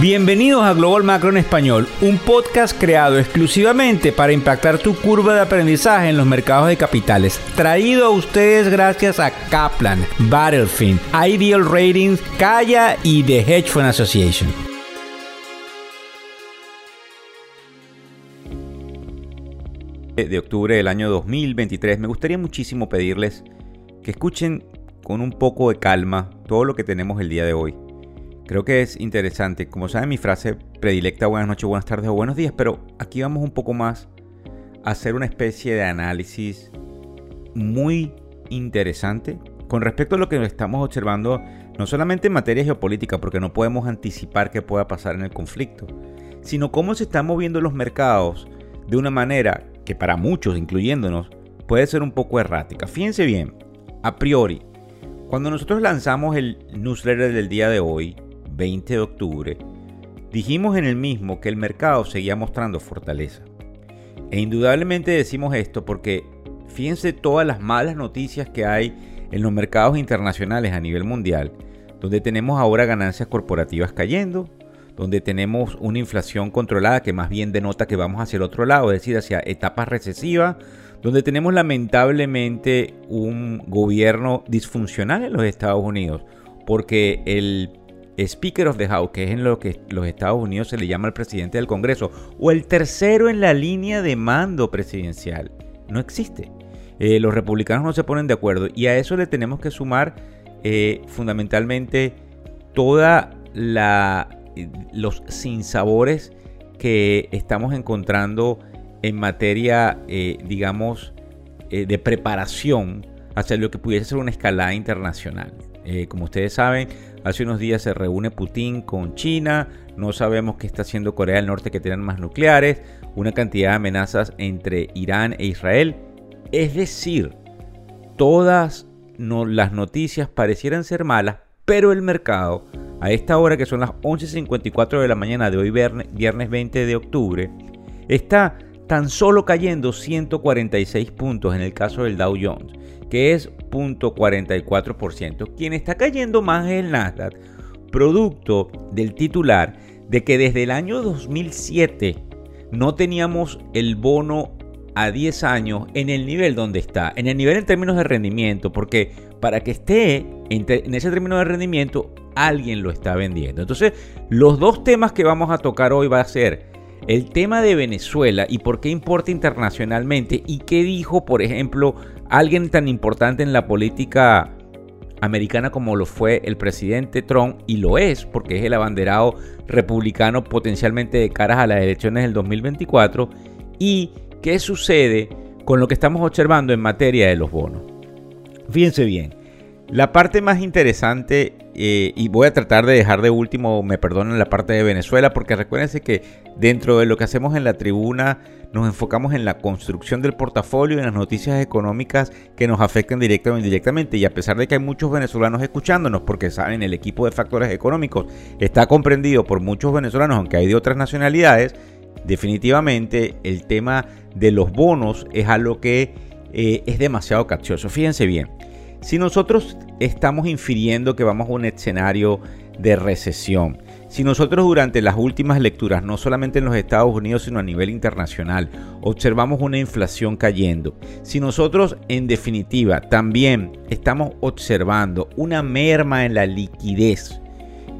Bienvenidos a Global Macro en Español, un podcast creado exclusivamente para impactar tu curva de aprendizaje en los mercados de capitales. Traído a ustedes gracias a Kaplan, Battlefield, Ideal Ratings, Kaya y The Hedge Fund Association. De octubre del año 2023, me gustaría muchísimo pedirles que escuchen con un poco de calma todo lo que tenemos el día de hoy Creo que es interesante. Como saben, mi frase predilecta, buenas noches, buenas tardes o buenos días, pero aquí vamos un poco más a hacer una especie de análisis muy interesante con respecto a lo que estamos observando, no solamente en materia geopolítica, porque no podemos anticipar qué pueda pasar en el conflicto, sino cómo se están moviendo los mercados de una manera que para muchos, incluyéndonos, puede ser un poco errática. Fíjense bien, a priori, cuando nosotros lanzamos el newsletter del día de hoy, 20 de octubre, dijimos en el mismo que el mercado seguía mostrando fortaleza. E indudablemente decimos esto porque fíjense todas las malas noticias que hay en los mercados internacionales a nivel mundial, donde tenemos ahora ganancias corporativas cayendo, donde tenemos una inflación controlada que más bien denota que vamos hacia el otro lado, es decir, hacia etapas recesivas, donde tenemos lamentablemente un gobierno disfuncional en los Estados Unidos, porque el Speaker of the House, que es en lo que los Estados Unidos se le llama al presidente del Congreso, o el tercero en la línea de mando presidencial. No existe. Eh, los republicanos no se ponen de acuerdo y a eso le tenemos que sumar eh, fundamentalmente toda la los sinsabores que estamos encontrando en materia, eh, digamos, de preparación hacia lo que pudiese ser una escalada internacional. como ustedes saben, Hace unos días se reúne Putin con China, no sabemos qué está haciendo Corea del Norte que tienen más nucleares, una cantidad de amenazas entre Irán e Israel. Es decir, todas las noticias parecieran ser malas, pero el mercado, a esta hora que son las 11.54 de la mañana de hoy viernes 20 de octubre, está tan solo cayendo 146 puntos en el caso del Dow Jones que es 0.44%. Quien está cayendo más es el Nasdaq, producto del titular de que desde el año 2007 no teníamos el bono a 10 años en el nivel donde está, en el nivel en términos de rendimiento, porque para que esté en, ese término de rendimiento, alguien lo está vendiendo. Entonces, los dos temas que vamos a tocar hoy va a ser el tema de Venezuela y por qué importa internacionalmente y qué dijo, por ejemplo, alguien tan importante en la política americana como lo fue el presidente Trump y lo es porque es el abanderado republicano potencialmente de caras a las elecciones del 2024 y qué sucede con lo que estamos observando en materia de los bonos. Fíjense bien, la parte más interesante, eh, y voy a tratar de dejar de último, me perdonen la parte de Venezuela, porque recuérdense que dentro de lo que hacemos en la tribuna nos enfocamos en la construcción del portafolio y en las noticias económicas que nos afectan directa o indirectamente. Y a pesar de que hay muchos venezolanos escuchándonos, porque saben, el equipo de factores económicos está comprendido por muchos venezolanos, aunque hay de otras nacionalidades, definitivamente el tema de los bonos es algo que eh, es demasiado capcioso. Fíjense bien. Si nosotros estamos infiriendo que vamos a un escenario de recesión, si nosotros durante las últimas lecturas, no solamente en los Estados Unidos, sino a nivel internacional, observamos una inflación cayendo, si nosotros en definitiva también estamos observando una merma en la liquidez,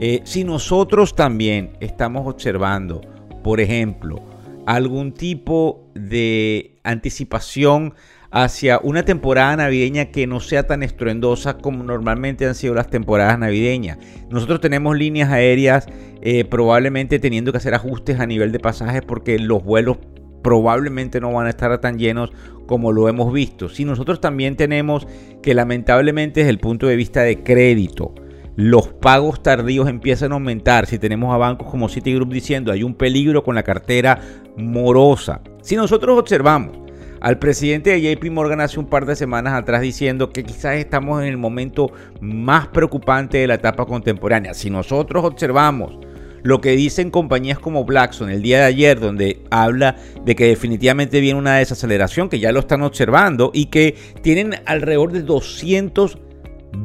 eh, si nosotros también estamos observando, por ejemplo, algún tipo de anticipación hacia una temporada navideña que no sea tan estruendosa como normalmente han sido las temporadas navideñas. Nosotros tenemos líneas aéreas eh, probablemente teniendo que hacer ajustes a nivel de pasajes porque los vuelos probablemente no van a estar tan llenos como lo hemos visto. Si nosotros también tenemos que lamentablemente desde el punto de vista de crédito, los pagos tardíos empiezan a aumentar. Si tenemos a bancos como Citigroup diciendo hay un peligro con la cartera morosa. Si nosotros observamos al presidente de JP Morgan hace un par de semanas atrás diciendo que quizás estamos en el momento más preocupante de la etapa contemporánea. Si nosotros observamos lo que dicen compañías como Blackstone el día de ayer, donde habla de que definitivamente viene una desaceleración, que ya lo están observando, y que tienen alrededor de 200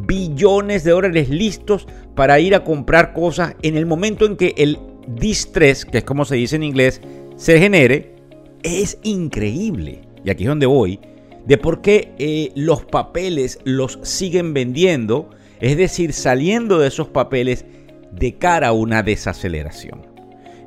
billones de dólares listos para ir a comprar cosas en el momento en que el distress, que es como se dice en inglés, se genere, es increíble. Y aquí es donde voy, de por qué eh, los papeles los siguen vendiendo, es decir, saliendo de esos papeles de cara a una desaceleración.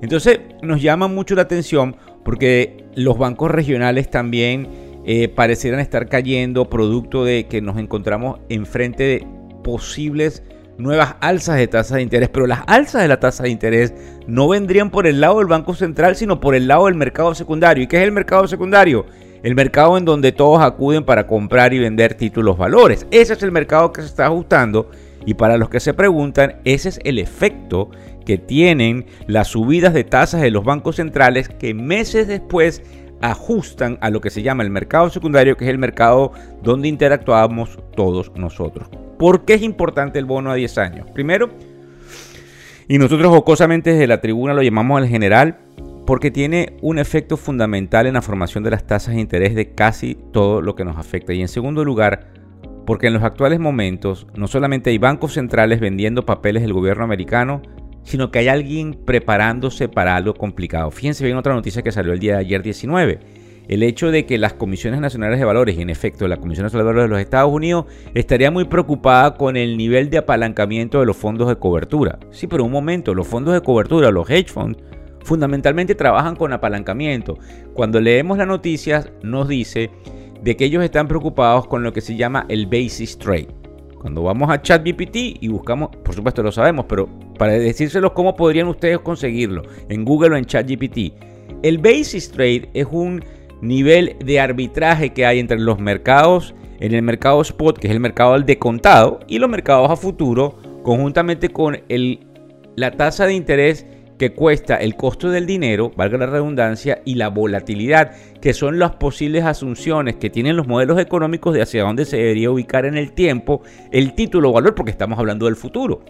Entonces nos llama mucho la atención porque los bancos regionales también eh, parecieran estar cayendo producto de que nos encontramos enfrente de posibles nuevas alzas de tasas de interés, pero las alzas de la tasa de interés no vendrían por el lado del Banco Central, sino por el lado del mercado secundario. ¿Y qué es el mercado secundario? El mercado en donde todos acuden para comprar y vender títulos valores. Ese es el mercado que se está ajustando y para los que se preguntan, ese es el efecto que tienen las subidas de tasas de los bancos centrales que meses después ajustan a lo que se llama el mercado secundario, que es el mercado donde interactuamos todos nosotros. ¿Por qué es importante el bono a 10 años? Primero, y nosotros jocosamente desde la tribuna lo llamamos al general, porque tiene un efecto fundamental en la formación de las tasas de interés de casi todo lo que nos afecta. Y en segundo lugar, porque en los actuales momentos no solamente hay bancos centrales vendiendo papeles del gobierno americano, sino que hay alguien preparándose para algo complicado. Fíjense bien otra noticia que salió el día de ayer 19 el hecho de que las comisiones nacionales de valores, y en efecto la Comisión Nacional de Valores de los Estados Unidos, estaría muy preocupada con el nivel de apalancamiento de los fondos de cobertura. Sí, pero un momento, los fondos de cobertura, los hedge funds, fundamentalmente trabajan con apalancamiento. Cuando leemos las noticias nos dice de que ellos están preocupados con lo que se llama el basis trade. Cuando vamos a ChatGPT y buscamos, por supuesto lo sabemos, pero para decírselos cómo podrían ustedes conseguirlo en Google o en ChatGPT. El basis trade es un nivel de arbitraje que hay entre los mercados, en el mercado spot, que es el mercado del decontado, y los mercados a futuro, conjuntamente con el, la tasa de interés que cuesta el costo del dinero, valga la redundancia, y la volatilidad, que son las posibles asunciones que tienen los modelos económicos de hacia dónde se debería ubicar en el tiempo el título o valor, porque estamos hablando del futuro.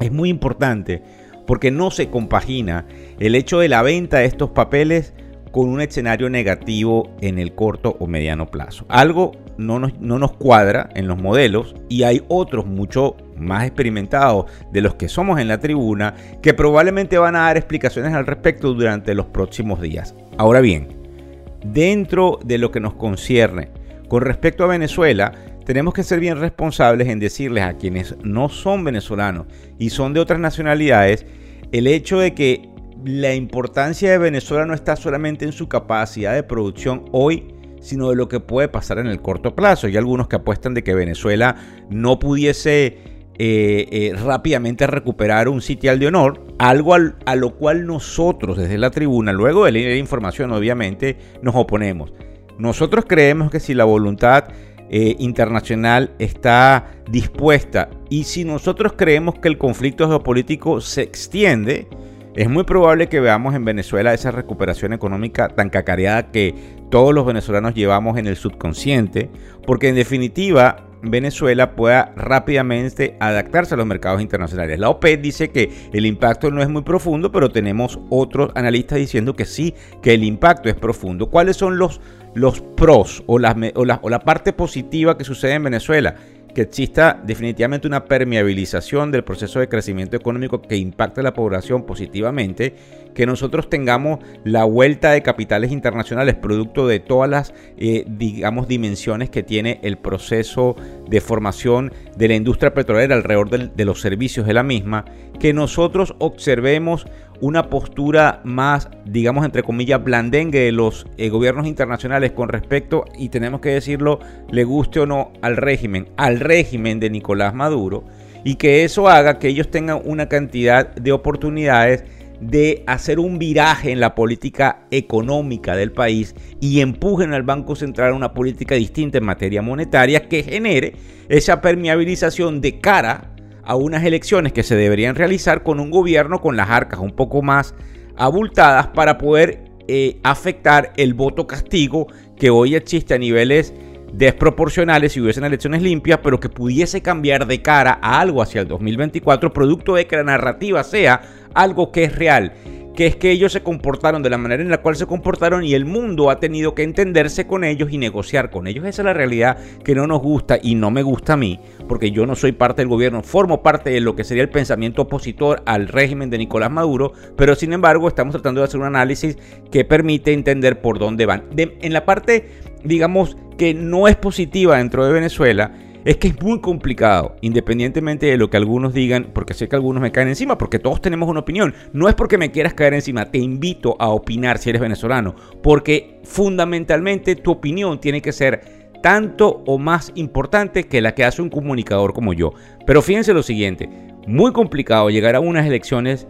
Es muy importante porque no se compagina el hecho de la venta de estos papeles con un escenario negativo en el corto o mediano plazo. Algo no nos, no nos cuadra en los modelos y hay otros mucho más experimentados de los que somos en la tribuna que probablemente van a dar explicaciones al respecto durante los próximos días. Ahora bien, dentro de lo que nos concierne con respecto a Venezuela, tenemos que ser bien responsables en decirles a quienes no son venezolanos y son de otras nacionalidades el hecho de que la importancia de Venezuela no está solamente en su capacidad de producción hoy, sino de lo que puede pasar en el corto plazo. Hay algunos que apuestan de que Venezuela no pudiese eh, eh, rápidamente recuperar un sitial de honor, algo a lo cual nosotros desde la tribuna, luego de leer información obviamente, nos oponemos. Nosotros creemos que si la voluntad eh, internacional está dispuesta y si nosotros creemos que el conflicto geopolítico se extiende, es muy probable que veamos en Venezuela esa recuperación económica tan cacareada que todos los venezolanos llevamos en el subconsciente, porque en definitiva Venezuela pueda rápidamente adaptarse a los mercados internacionales. La OPED dice que el impacto no es muy profundo, pero tenemos otros analistas diciendo que sí, que el impacto es profundo. ¿Cuáles son los, los pros o, las, o, la, o la parte positiva que sucede en Venezuela? que exista definitivamente una permeabilización del proceso de crecimiento económico que impacte a la población positivamente, que nosotros tengamos la vuelta de capitales internacionales producto de todas las, eh, digamos, dimensiones que tiene el proceso de formación de la industria petrolera alrededor de los servicios de la misma, que nosotros observemos una postura más, digamos, entre comillas, blandengue de los eh, gobiernos internacionales con respecto, y tenemos que decirlo, le guste o no al régimen, al régimen de Nicolás Maduro, y que eso haga que ellos tengan una cantidad de oportunidades de hacer un viraje en la política económica del país y empujen al Banco Central a una política distinta en materia monetaria que genere esa permeabilización de cara a unas elecciones que se deberían realizar con un gobierno con las arcas un poco más abultadas para poder eh, afectar el voto castigo que hoy existe a niveles desproporcionales si hubiesen elecciones limpias, pero que pudiese cambiar de cara a algo hacia el 2024, producto de que la narrativa sea algo que es real, que es que ellos se comportaron de la manera en la cual se comportaron y el mundo ha tenido que entenderse con ellos y negociar con ellos. Esa es la realidad que no nos gusta y no me gusta a mí, porque yo no soy parte del gobierno, formo parte de lo que sería el pensamiento opositor al régimen de Nicolás Maduro, pero sin embargo estamos tratando de hacer un análisis que permite entender por dónde van. en la parte, digamos, que no es positiva dentro de Venezuela, es que es muy complicado, independientemente de lo que algunos digan, porque sé que algunos me caen encima, porque todos tenemos una opinión. No es porque me quieras caer encima, te invito a opinar si eres venezolano, porque fundamentalmente tu opinión tiene que ser tanto o más importante que la que hace un comunicador como yo. Pero fíjense lo siguiente, muy complicado llegar a unas elecciones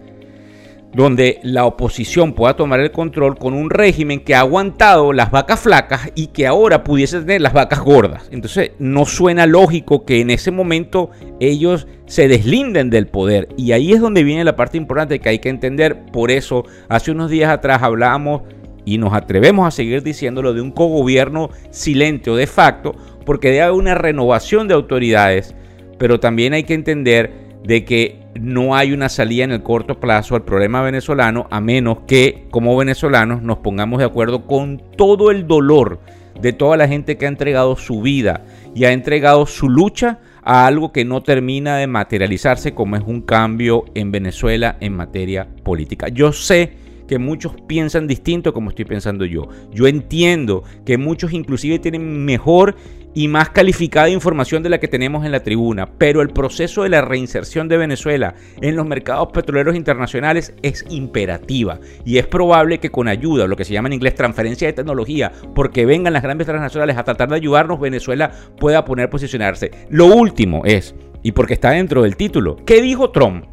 donde la oposición pueda tomar el control con un régimen que ha aguantado las vacas flacas y que ahora pudiese tener las vacas gordas. Entonces no suena lógico que en ese momento ellos se deslinden del poder. Y ahí es donde viene la parte importante que hay que entender. Por eso hace unos días atrás hablábamos y nos atrevemos a seguir diciéndolo de un cogobierno silente o de facto, porque debe haber una renovación de autoridades, pero también hay que entender de que no hay una salida en el corto plazo al problema venezolano a menos que como venezolanos nos pongamos de acuerdo con todo el dolor de toda la gente que ha entregado su vida y ha entregado su lucha a algo que no termina de materializarse como es un cambio en Venezuela en materia política. Yo sé que muchos piensan distinto como estoy pensando yo. Yo entiendo que muchos inclusive tienen mejor y más calificada información de la que tenemos en la tribuna, pero el proceso de la reinserción de Venezuela en los mercados petroleros internacionales es imperativa y es probable que con ayuda, lo que se llama en inglés transferencia de tecnología, porque vengan las grandes transnacionales a tratar de ayudarnos, Venezuela pueda poner posicionarse. Lo último es, y porque está dentro del título, ¿qué dijo Trump?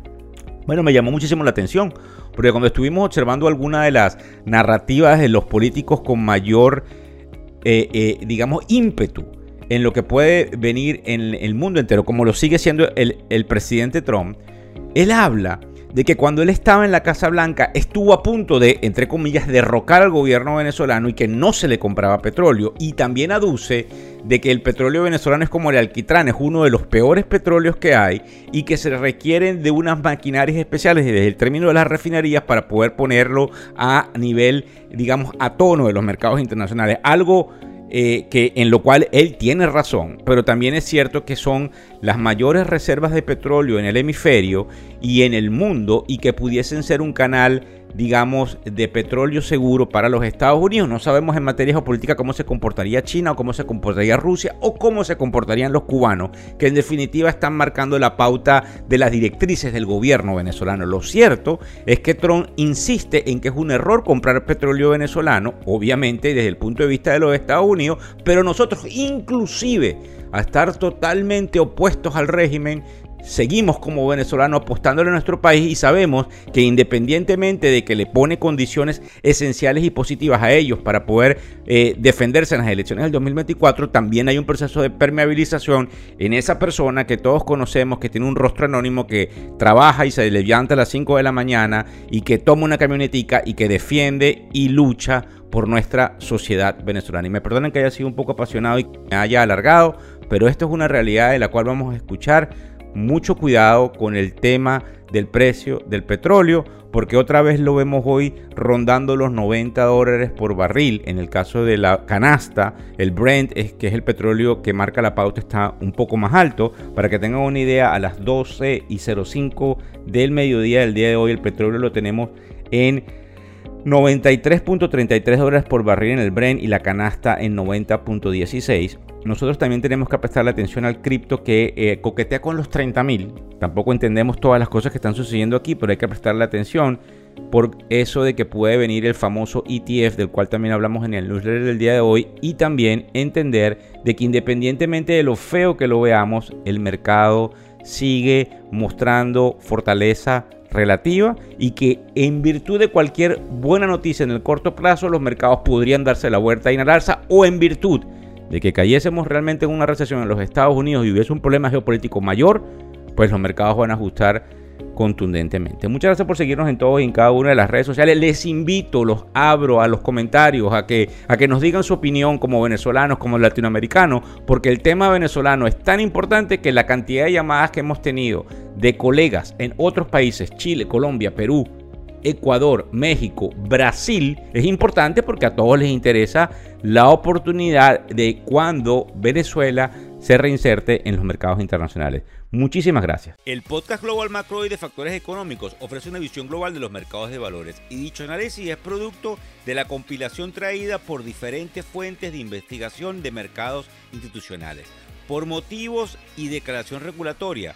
Bueno, me llamó muchísimo la atención, porque cuando estuvimos observando alguna de las narrativas de los políticos con mayor, eh, eh, digamos, ímpetu en lo que puede venir en el mundo entero, como lo sigue siendo el, el presidente Trump, él habla de que cuando él estaba en la Casa Blanca estuvo a punto de, entre comillas, derrocar al gobierno venezolano y que no se le compraba petróleo. Y también aduce de que el petróleo venezolano es como el alquitrán, es uno de los peores petróleos que hay y que se requieren de unas maquinarias especiales desde el término de las refinerías para poder ponerlo a nivel, digamos, a tono de los mercados internacionales. Algo eh, que en lo cual él tiene razón, pero también es cierto que son las mayores reservas de petróleo en el hemisferio y en el mundo y que pudiesen ser un canal digamos, de petróleo seguro para los Estados Unidos. No sabemos en materia geopolítica cómo se comportaría China o cómo se comportaría Rusia o cómo se comportarían los cubanos, que en definitiva están marcando la pauta de las directrices del gobierno venezolano. Lo cierto es que Trump insiste en que es un error comprar petróleo venezolano, obviamente desde el punto de vista de los Estados Unidos, pero nosotros inclusive a estar totalmente opuestos al régimen, seguimos como venezolanos apostándole a nuestro país y sabemos que independientemente de que le pone condiciones esenciales y positivas a ellos para poder eh, defenderse en las elecciones del 2024, también hay un proceso de permeabilización en esa persona que todos conocemos, que tiene un rostro anónimo, que trabaja y se levanta a las 5 de la mañana y que toma una camionetica y que defiende y lucha por nuestra sociedad venezolana. Y me perdonen que haya sido un poco apasionado y me haya alargado, pero esto es una realidad de la cual vamos a escuchar mucho cuidado con el tema del precio del petróleo, porque otra vez lo vemos hoy rondando los 90 dólares por barril. En el caso de la canasta, el Brent, es, que es el petróleo que marca la pauta, está un poco más alto. Para que tengan una idea, a las 12 y 05 del mediodía del día de hoy, el petróleo lo tenemos en 93.33 dólares por barril en el Brent y la canasta en 90.16 nosotros también tenemos que prestarle atención al cripto que eh, coquetea con los 30.000. Tampoco entendemos todas las cosas que están sucediendo aquí, pero hay que prestarle atención por eso de que puede venir el famoso ETF del cual también hablamos en el newsletter del día de hoy y también entender de que independientemente de lo feo que lo veamos, el mercado sigue mostrando fortaleza relativa y que en virtud de cualquier buena noticia en el corto plazo los mercados podrían darse la vuelta y alza o en virtud de que cayésemos realmente en una recesión en los Estados Unidos y hubiese un problema geopolítico mayor, pues los mercados van a ajustar contundentemente. Muchas gracias por seguirnos en todos y en cada una de las redes sociales. Les invito, los abro a los comentarios, a que, a que nos digan su opinión como venezolanos, como latinoamericanos, porque el tema venezolano es tan importante que la cantidad de llamadas que hemos tenido de colegas en otros países, Chile, Colombia, Perú, Ecuador, México, Brasil, es importante porque a todos les interesa la oportunidad de cuando Venezuela se reinserte en los mercados internacionales. Muchísimas gracias. El podcast Global Macro y de Factores Económicos ofrece una visión global de los mercados de valores y dicho análisis es producto de la compilación traída por diferentes fuentes de investigación de mercados institucionales. Por motivos y declaración regulatoria,